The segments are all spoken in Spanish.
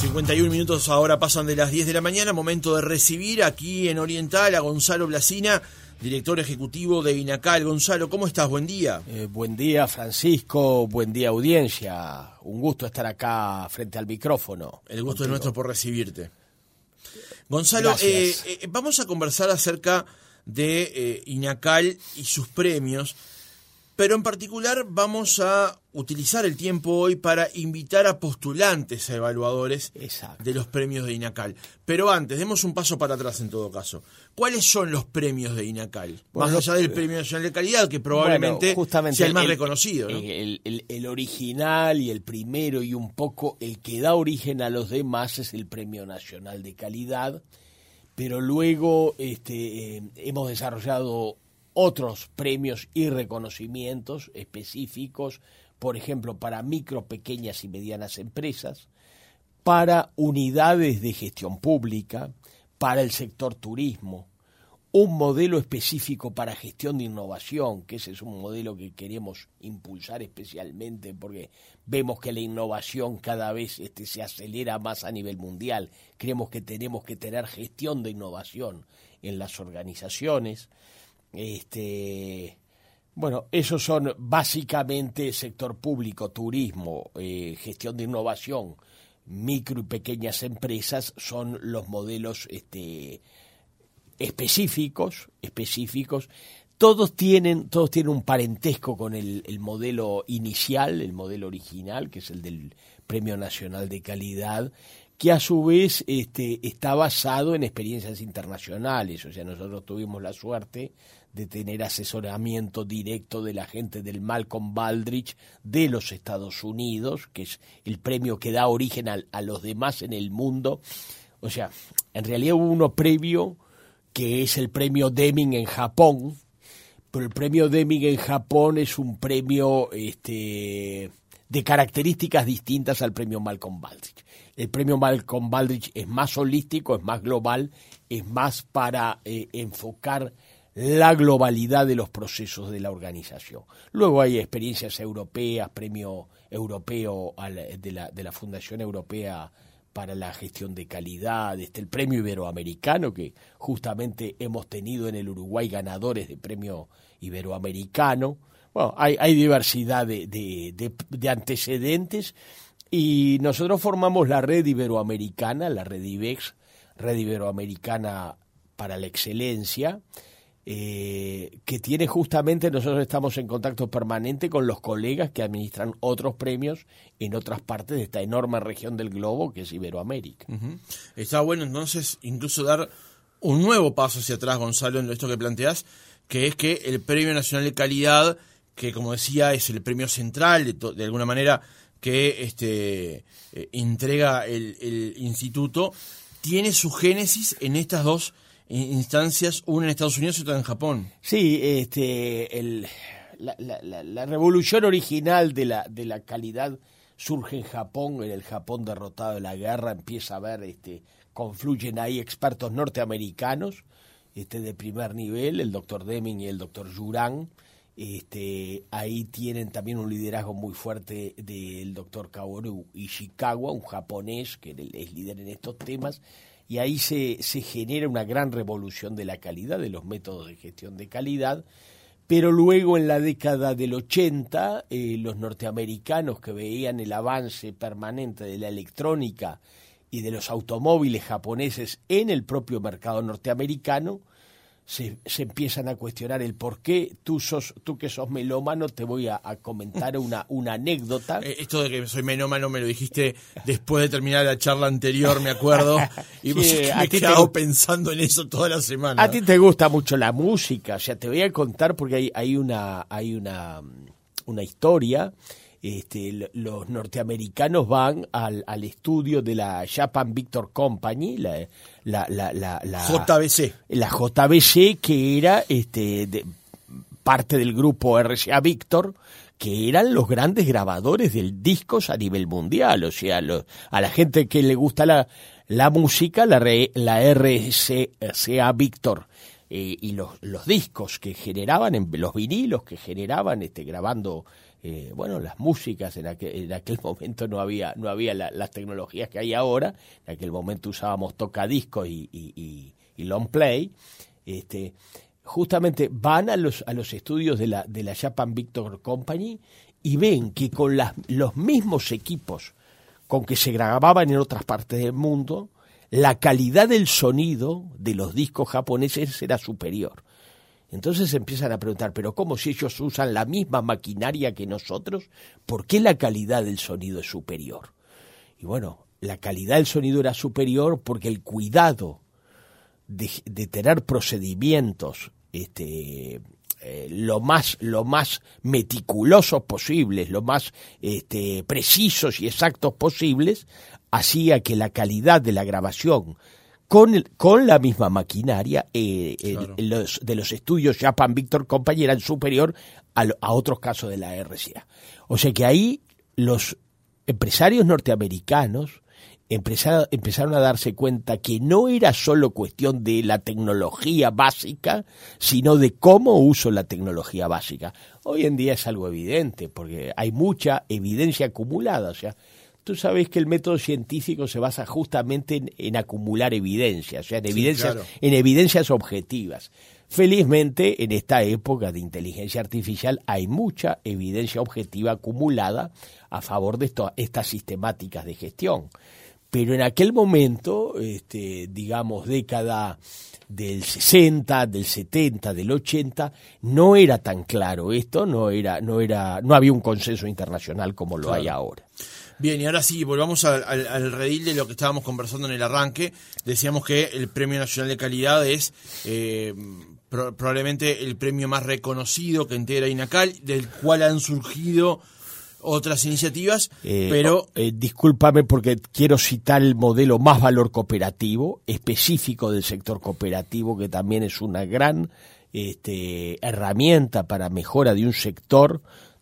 51 minutos ahora pasan de las 10 de la mañana, momento de recibir aquí en Oriental a Gonzalo Blasina, director ejecutivo de INACAL. Gonzalo, ¿cómo estás? Buen día. Eh, buen día, Francisco. Buen día, audiencia. Un gusto estar acá frente al micrófono. El gusto es nuestro por recibirte. Gonzalo, eh, eh, vamos a conversar acerca de INACAL y sus premios pero en particular vamos a utilizar el tiempo hoy para invitar a postulantes a evaluadores de los premios de INACAL. Pero antes, demos un paso para atrás en todo caso. ¿Cuáles son los premios de INACAL? más allá del Premio Nacional de Calidad, que probablemente sea el más reconocido. El, original y el primero y un poco el que da origen a los demás es el Premio Nacional de Calidad, pero luego este, eh, hemos desarrollado otros premios y reconocimientos específicos, por ejemplo, para micro, pequeñas y medianas empresas, para unidades de gestión pública, para el sector turismo, un modelo específico para gestión de innovación, que ese es un modelo que queremos impulsar especialmente porque vemos que la innovación cada vez este, se acelera más a nivel mundial. Creemos que tenemos que tener gestión de innovación en las organizaciones. Este, bueno, esos son básicamente sector público, turismo, eh, gestión de innovación, micro y pequeñas empresas son los modelos este, específicos, específicos. Todos tienen, todos tienen un parentesco con el, el modelo inicial, el modelo original, que es el del Premio Nacional de Calidad, que a su vez este, está basado en experiencias internacionales. O sea, nosotros tuvimos la suerte de tener asesoramiento directo de la gente del Malcolm Baldrige de los Estados Unidos, que es el premio que da origen a, los demás en el mundo. O sea, en realidad hubo uno previo que es el premio Deming en Japón, pero el premio Deming en Japón es un premio este, de características distintas al premio Malcolm Baldrige. El premio Malcolm Baldrige es más holístico, es más global, es más para eh, enfocar la globalidad de los procesos de la organización. Luego hay experiencias europeas, premio europeo de la, de la Fundación Europea para la gestión de calidad, este, el premio iberoamericano que justamente hemos tenido en el Uruguay ganadores de premio iberoamericano. Bueno, hay, hay diversidad de, de, de antecedentes y nosotros formamos la red iberoamericana, la red IBEX, red iberoamericana para la excelencia, eh, que tiene justamente, nosotros estamos en contacto permanente con los colegas que administran otros premios en otras partes de esta enorme región del globo que es Iberoamérica. Está bueno entonces incluso dar un nuevo paso hacia atrás, Gonzalo, en esto que planteas, que es que el Premio Nacional de Calidad, que como decía es el premio central de, alguna manera que este, eh, entrega el, instituto, tiene su génesis en estas dos instancias, una en Estados Unidos y otra en Japón. Sí, este, la, revolución original de la, de la calidad surge en Japón, en el Japón derrotado de la guerra, empieza a haber, este, confluyen ahí expertos norteamericanos este, de primer nivel, el doctor Deming y el doctor Yuran. Este, ahí tienen también un liderazgo muy fuerte del doctor Kaoru Ishikawa, un japonés que es líder en estos temas, y ahí se, genera una gran revolución de la calidad, de los métodos de gestión de calidad, pero luego en la década del 80 eh, los norteamericanos que veían el avance permanente de la electrónica y de los automóviles japoneses en el propio mercado norteamericano, se, se, empiezan a cuestionar el por qué tú sos tú que sos melómano te voy a, comentar una, una anécdota. Eh, esto de que soy melómano me lo dijiste después de terminar la charla anterior me acuerdo. Y me he quedado pensando en eso toda la semana. A ti te gusta mucho la música o sea te voy a contar porque hay, hay una hay una una historia este, los norteamericanos van al, al, estudio de la Japan Victor Company, la, la, la, la, JBC. La JBC, que era este, de, parte del grupo RCA Victor, que eran los grandes grabadores del discos a nivel mundial. O sea, a la gente que le gusta la, la música, la, la RCA Victor eh, y los, los discos que generaban, los vinilos que generaban este, grabando eh, bueno, las músicas en aquel, en aquel momento no había, no había las tecnologías que hay ahora, en aquel momento usábamos tocadiscos y, y, y, long play, este, justamente van a los, a los estudios de la, de la Japan Victor Company y ven que con las, los mismos equipos con que se grababan en otras partes del mundo, la calidad del sonido de los discos japoneses era superior. Entonces empiezan a preguntar, pero ¿cómo si ellos usan la misma maquinaria que nosotros? ¿Por qué la calidad del sonido es superior? Y bueno, la calidad del sonido era superior porque el cuidado de, tener procedimientos este, eh, lo más lo más meticulosos posibles, lo más este, precisos y exactos posibles, hacía que la calidad de la grabación con, con la misma maquinaria eh, los, de los estudios Japan Victor Company eran superior a, a otros casos de la RCA. O sea que ahí los empresarios norteamericanos empezaron, empezaron a darse cuenta que no era solo cuestión de la tecnología básica, sino de cómo uso la tecnología básica. Hoy en día es algo evidente, porque hay mucha evidencia acumulada. O sea, tú sabes que el método científico se basa justamente en, acumular evidencias, o sea, en evidencias, en evidencias objetivas. Felizmente, en esta época de inteligencia artificial hay mucha evidencia objetiva acumulada a favor de estas sistemáticas de gestión. Pero en aquel momento, este, digamos, década del 60, del 70, del 80, no era tan claro esto, no era, no era, no había un consenso internacional como lo hay ahora. Bien, y ahora sí, volvamos al, redil de lo que estábamos conversando en el arranque. Decíamos que el Premio Nacional de Calidad es eh, probablemente el premio más reconocido que entera INACAL, del cual han surgido otras iniciativas, eh, pero... Eh, discúlpame porque quiero citar el modelo más valor cooperativo, específico del sector cooperativo, que también es una gran este, herramienta para mejora de un sector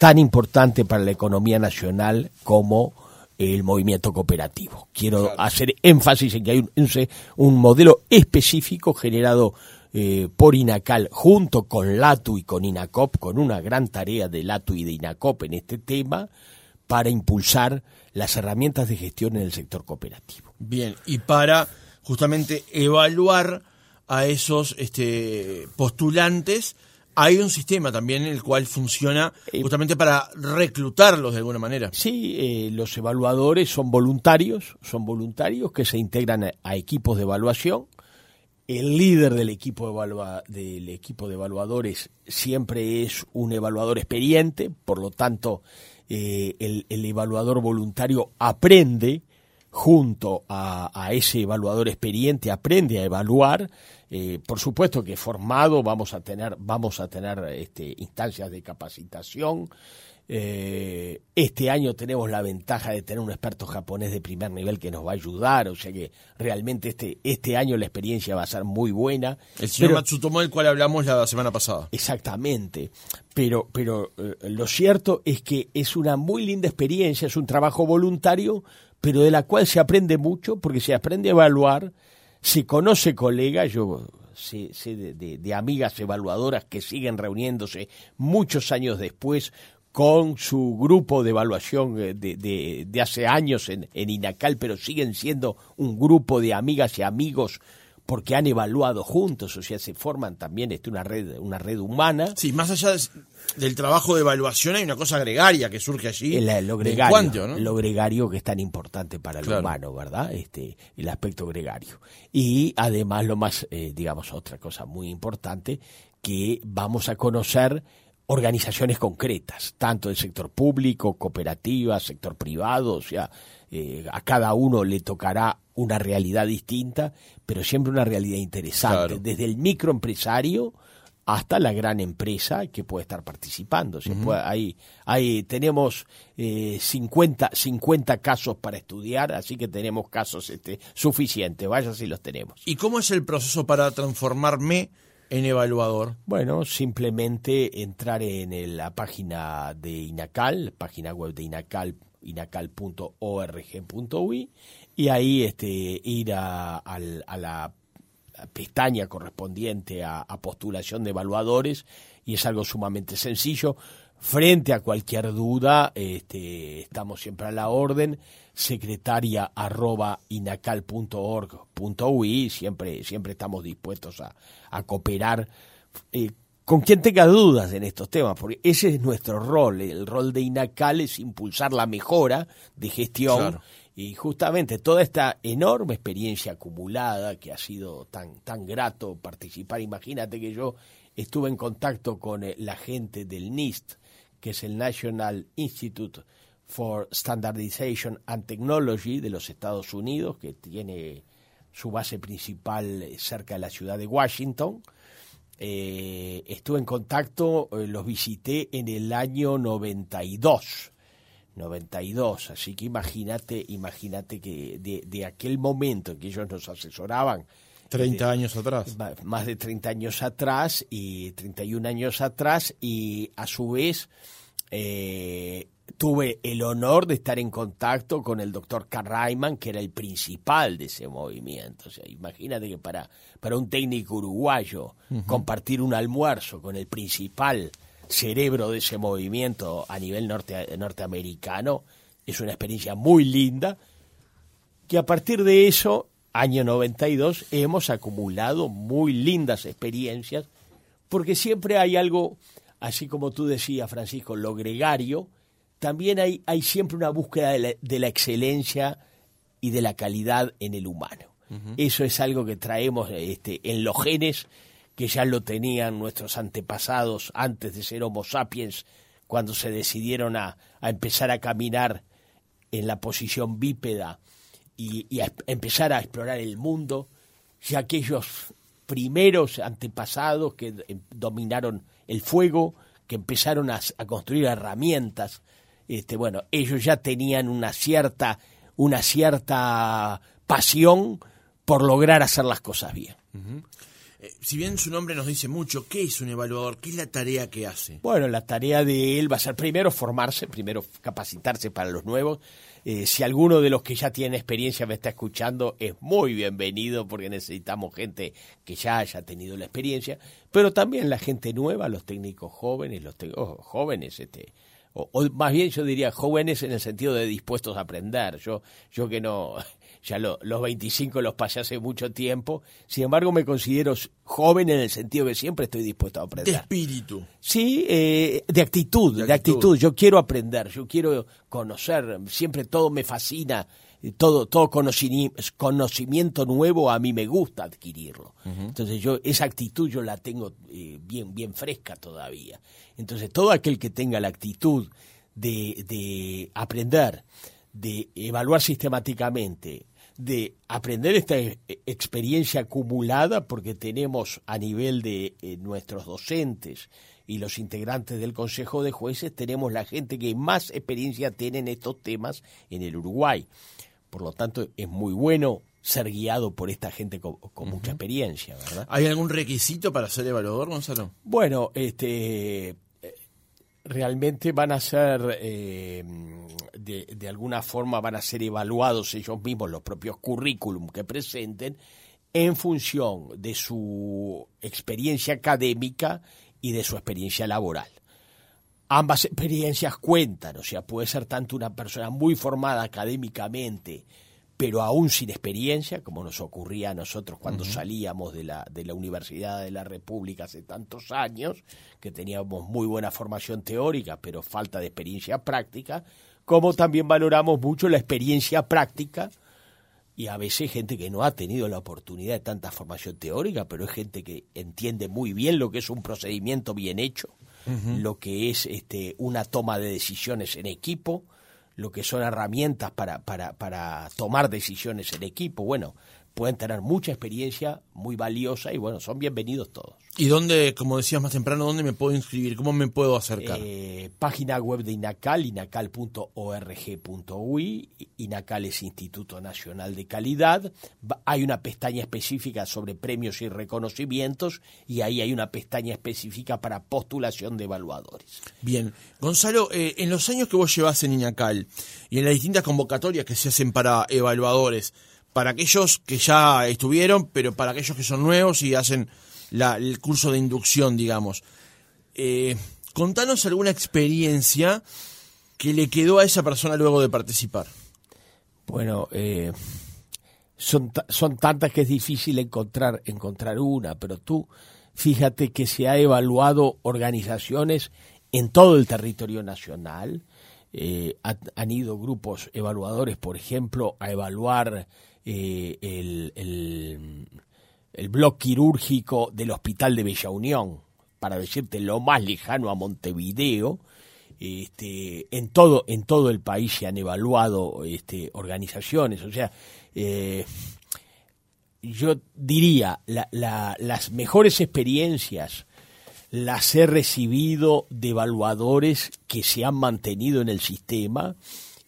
tan importante para la economía nacional como el movimiento cooperativo. Quiero hacer énfasis en que hay un, un modelo específico generado eh, por INACAL junto con LATU y con INACOP, con una gran tarea de LATU y de INACOP en este tema, para impulsar las herramientas de gestión en el sector cooperativo. Bien, y para justamente evaluar a esos este, postulantes, hay un sistema también en el cual funciona eh, justamente para reclutarlos de alguna manera. Sí, eh, los evaluadores son voluntarios, son voluntarios que se integran a, equipos de evaluación. El líder del equipo, de del equipo de evaluadores siempre es un evaluador experiente, por lo tanto eh, el, evaluador voluntario aprende junto a, ese evaluador experiente, aprende a evaluar. Eh, por supuesto que formado vamos a tener, vamos a tener este, instancias de capacitación. Eh, este año tenemos la ventaja de tener un experto japonés de primer nivel que nos va a ayudar, o sea que realmente este, este año la experiencia va a ser muy buena. El señor Matsutomo del cual hablamos la semana pasada. Exactamente, pero, pero eh, lo cierto es que es una muy linda experiencia, es un trabajo voluntario, pero de la cual se aprende mucho porque se aprende a evaluar, se conoce colegas, yo sé, de, amigas evaluadoras que siguen reuniéndose muchos años después con su grupo de evaluación eh, de, de, hace años en, en, INACAL, pero siguen siendo un grupo de amigas y amigos porque han evaluado juntos, o sea, se forman también este, una red una red humana. Sí, más allá del trabajo de evaluación hay una cosa gregaria que surge allí. El, lo, gregario, lo gregario que es tan importante para el humano, ¿verdad? Este, el aspecto gregario. Y además lo más, eh, digamos, otra cosa muy importante, que vamos a conocer organizaciones concretas, tanto del sector público, cooperativas, sector privado, o sea, eh, a cada uno le tocará una realidad distinta, pero siempre una realidad interesante, desde el microempresario hasta la gran empresa que puede estar participando. tenemos eh, 50, 50 casos para estudiar, así que tenemos casos este, suficientes, vaya si los tenemos. ¿Y cómo es el proceso para transformarme en evaluador? Bueno, simplemente entrar en la página de INACAL, página web de INACAL, inacal.org.ui y ahí este, ir a, la pestaña correspondiente a, postulación de evaluadores y es algo sumamente sencillo. Frente a cualquier duda, este, estamos siempre a la orden, secretaria arroba inacal.org.ui, siempre, siempre estamos dispuestos a, a cooperar eh, con quien tenga dudas en estos temas, porque ese es nuestro rol, el rol de INACAL es impulsar la mejora de gestión y justamente toda esta enorme experiencia acumulada que ha sido tan, tan grato participar, imagínate que yo estuve en contacto con eh, la gente del NIST, que es el National Institute for Standardization and Technology de los Estados Unidos, que tiene su base principal eh, cerca de la ciudad de Washington. Eh, estuve en contacto, eh, los visité en el año 92. 92, así que imagínate, imagínate que de, de aquel momento en que ellos nos asesoraban, 30 años atrás. Más de 30 años atrás y 31 años atrás y a su vez eh, tuve el honor de estar en contacto con el doctor Carraiman, que era el principal de ese movimiento. O sea, imagínate que para, para un técnico uruguayo compartir un almuerzo con el principal cerebro de ese movimiento a nivel norte, norteamericano es una experiencia muy linda, que a partir de eso año 92, hemos acumulado muy lindas experiencias, porque siempre hay algo, así como tú decías, Francisco, lo gregario, también hay, hay siempre una búsqueda de la, excelencia y de la calidad en el humano. Eso es algo que traemos este, en los genes, que ya lo tenían nuestros antepasados antes de ser Homo sapiens, cuando se decidieron a, a empezar a caminar en la posición bípeda y, a empezar a explorar el mundo, ya aquellos primeros antepasados que em, dominaron el fuego, que empezaron a, construir herramientas, este, bueno, ellos ya tenían una cierta, una cierta pasión por lograr hacer las cosas bien. Eh, si bien su nombre nos dice mucho, ¿qué es un evaluador? ¿Qué es la tarea que hace? Bueno, la tarea de él va a ser primero formarse, primero capacitarse para los nuevos, eh, si alguno de los que ya tiene experiencia me está escuchando, es muy bienvenido porque necesitamos gente que ya haya tenido la experiencia, pero también la gente nueva, los técnicos jóvenes, los oh, jóvenes, este, o, más bien yo diría jóvenes en el sentido de dispuestos a aprender. Yo, yo que no, ya los 25 los pasé hace mucho tiempo, sin embargo me considero joven en el sentido que siempre estoy dispuesto a aprender. De espíritu. Sí, eh, de, actitud, de, actitud, Yo quiero aprender, yo quiero conocer, siempre todo me fascina, todo, todo conocimiento nuevo a mí me gusta adquirirlo. Entonces yo, esa actitud yo la tengo eh, bien, bien fresca todavía. Entonces todo aquel que tenga la actitud de, de aprender, de evaluar sistemáticamente, de aprender esta e, experiencia acumulada, porque tenemos a nivel de eh, nuestros docentes y los integrantes del Consejo de Jueces, tenemos la gente que más experiencia tiene en estos temas en el Uruguay. Por lo tanto, es muy bueno ser guiado por esta gente con, mucha experiencia, ¿verdad? ¿Hay algún requisito para ser evaluador, Gonzalo? Bueno, este realmente van a ser, eh, de, alguna forma van a ser evaluados ellos mismos, los propios currículum que presenten, en función de su experiencia académica y de su experiencia laboral. Ambas experiencias cuentan, o sea, puede ser tanto una persona muy formada académicamente, pero aún sin experiencia, como nos ocurría a nosotros cuando salíamos de la, de la Universidad de la República hace tantos años, que teníamos muy buena formación teórica, pero falta de experiencia práctica, como también valoramos mucho la experiencia práctica y a veces gente que no ha tenido la oportunidad de tanta formación teórica, pero es gente que entiende muy bien lo que es un procedimiento bien hecho, lo que es este, una toma de decisiones en equipo, lo que son herramientas para, para, para tomar decisiones en equipo. Bueno, pueden tener mucha experiencia muy valiosa y bueno, son bienvenidos todos. ¿Y dónde, como decías más temprano, dónde me puedo inscribir? ¿Cómo me puedo acercar? Eh, página web de INACAL, inacal.org.ui. INACAL es Instituto Nacional de Calidad. Hay una pestaña específica sobre premios y reconocimientos y ahí hay una pestaña específica para postulación de evaluadores. Bien. Gonzalo, eh, en los años que vos llevas en INACAL y en las distintas convocatorias que se hacen para evaluadores, para aquellos que ya estuvieron, pero para aquellos que son nuevos y hacen el curso de inducción, digamos. Eh, contanos alguna experiencia que le quedó a esa persona luego de participar. Bueno, eh, son, tantas que es difícil encontrar, encontrar una, pero tú fíjate que se ha evaluado organizaciones en todo el territorio nacional. Eh, han ido grupos evaluadores, por ejemplo, a evaluar eh, el, el, el blog quirúrgico del Hospital de Bella Unión, para decirte lo más lejano a Montevideo, este, en todo en todo el país se han evaluado este, organizaciones o sea eh, yo diría las mejores experiencias las he recibido de evaluadores que se han mantenido en el sistema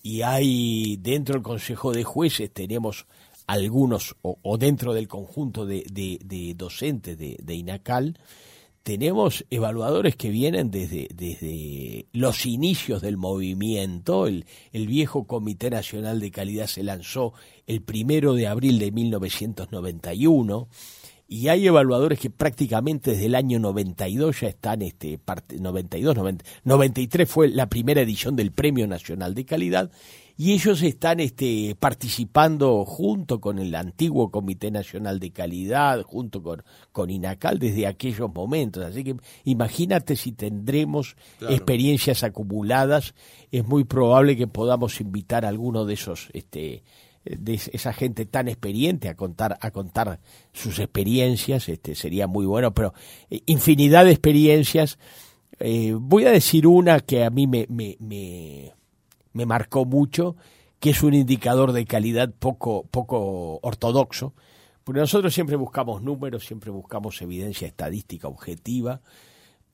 y hay dentro del Consejo de Jueces tenemos algunos o, dentro del conjunto de, docentes de, de INACAL tenemos evaluadores que vienen desde, desde los inicios del movimiento. El, el, viejo Comité Nacional de Calidad se lanzó el primero de abril de 1991 y hay evaluadores que prácticamente desde el año 92 ya están, este, parte, 92, 93 fue la primera edición del Premio Nacional de Calidad y ellos están este, participando junto con el antiguo Comité Nacional de Calidad, junto con, con INACAL desde aquellos momentos. Así que imagínate si tendremos experiencias acumuladas, es muy probable que podamos invitar a alguno de esos... Este, de esa gente tan experiente a contar a contar sus experiencias este sería muy bueno pero eh, infinidad de experiencias eh, voy a decir una que a mí me, me me marcó mucho, que es un indicador de calidad poco, poco ortodoxo, porque nosotros siempre buscamos números, siempre buscamos evidencia estadística objetiva.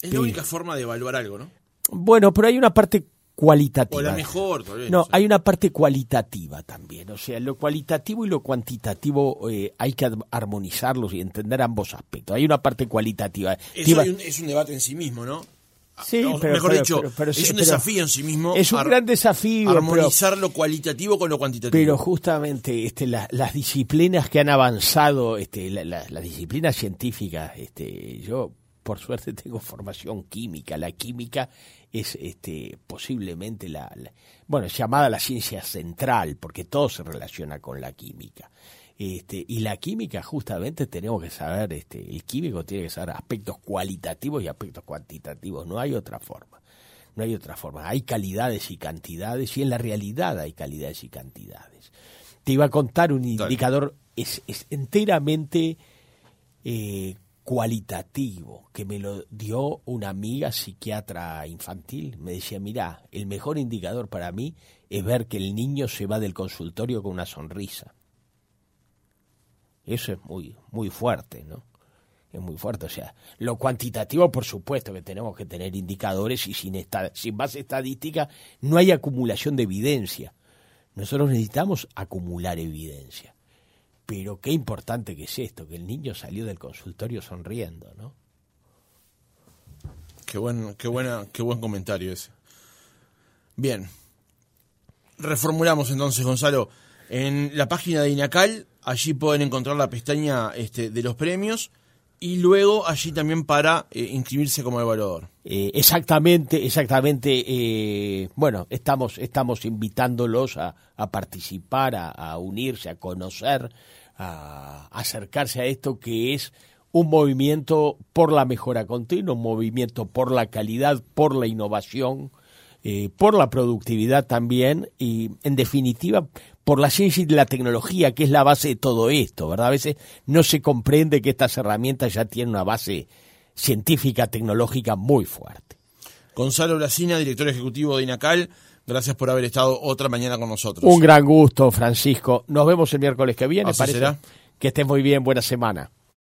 Es la única forma de evaluar algo, ¿no? Bueno, pero hay una parte cualitativa. O la mejor, No, hay una parte cualitativa también. O sea, lo cualitativo y lo cuantitativo eh, hay que armonizarlos y entender ambos aspectos. Hay una parte cualitativa. Eso es un debate en sí mismo, ¿no? Sí, pero, mejor dicho, es un desafío en sí mismo. Es un gran desafío. Armonizar lo cualitativo con lo cuantitativo. Pero justamente este, las disciplinas que han avanzado, este, las disciplinas científicas, este, yo por suerte tengo formación química. La química es este, posiblemente la, bueno, llamada la ciencia central, porque todo se relaciona con la química. Este, y la química, justamente, tenemos que saber, este, el químico tiene que saber aspectos cualitativos y aspectos cuantitativos. No hay otra forma. No hay otra forma. Hay calidades y cantidades, y en la realidad hay calidades y cantidades. Te iba a contar un indicador es, enteramente eh, cualitativo que me lo dio una amiga psiquiatra infantil. Me decía, mira, el mejor indicador para mí es ver que el niño se va del consultorio con una sonrisa. Eso es muy, muy fuerte, ¿no? Es muy fuerte. O sea, lo cuantitativo, por supuesto que tenemos que tener indicadores y sin, esta, sin base estadística no hay acumulación de evidencia. Nosotros necesitamos acumular evidencia. Pero qué importante que es esto, que el niño salió del consultorio sonriendo, ¿no? Qué buen, qué buena, qué buen comentario ese. Bien. Reformulamos entonces, Gonzalo. En la página de INACAL Allí pueden encontrar la pestaña este, de los premios y luego allí también para eh, inscribirse como evaluador. Eh, exactamente, exactamente. Eh, bueno, estamos, estamos invitándolos a, participar, a, unirse, a conocer, a, acercarse a esto que es un movimiento por la mejora continua, un movimiento por la calidad, por la innovación, por la productividad también y, en definitiva, por la ciencia y la tecnología, que es la base de todo esto, ¿verdad? A veces no se comprende que estas herramientas ya tienen una base científica, tecnológica muy fuerte. Gonzalo Blasina, director ejecutivo de INACAL, gracias por haber estado otra mañana con nosotros. Un gran gusto, Francisco. Nos vemos el miércoles que viene, parece. Que estés muy bien, buena semana.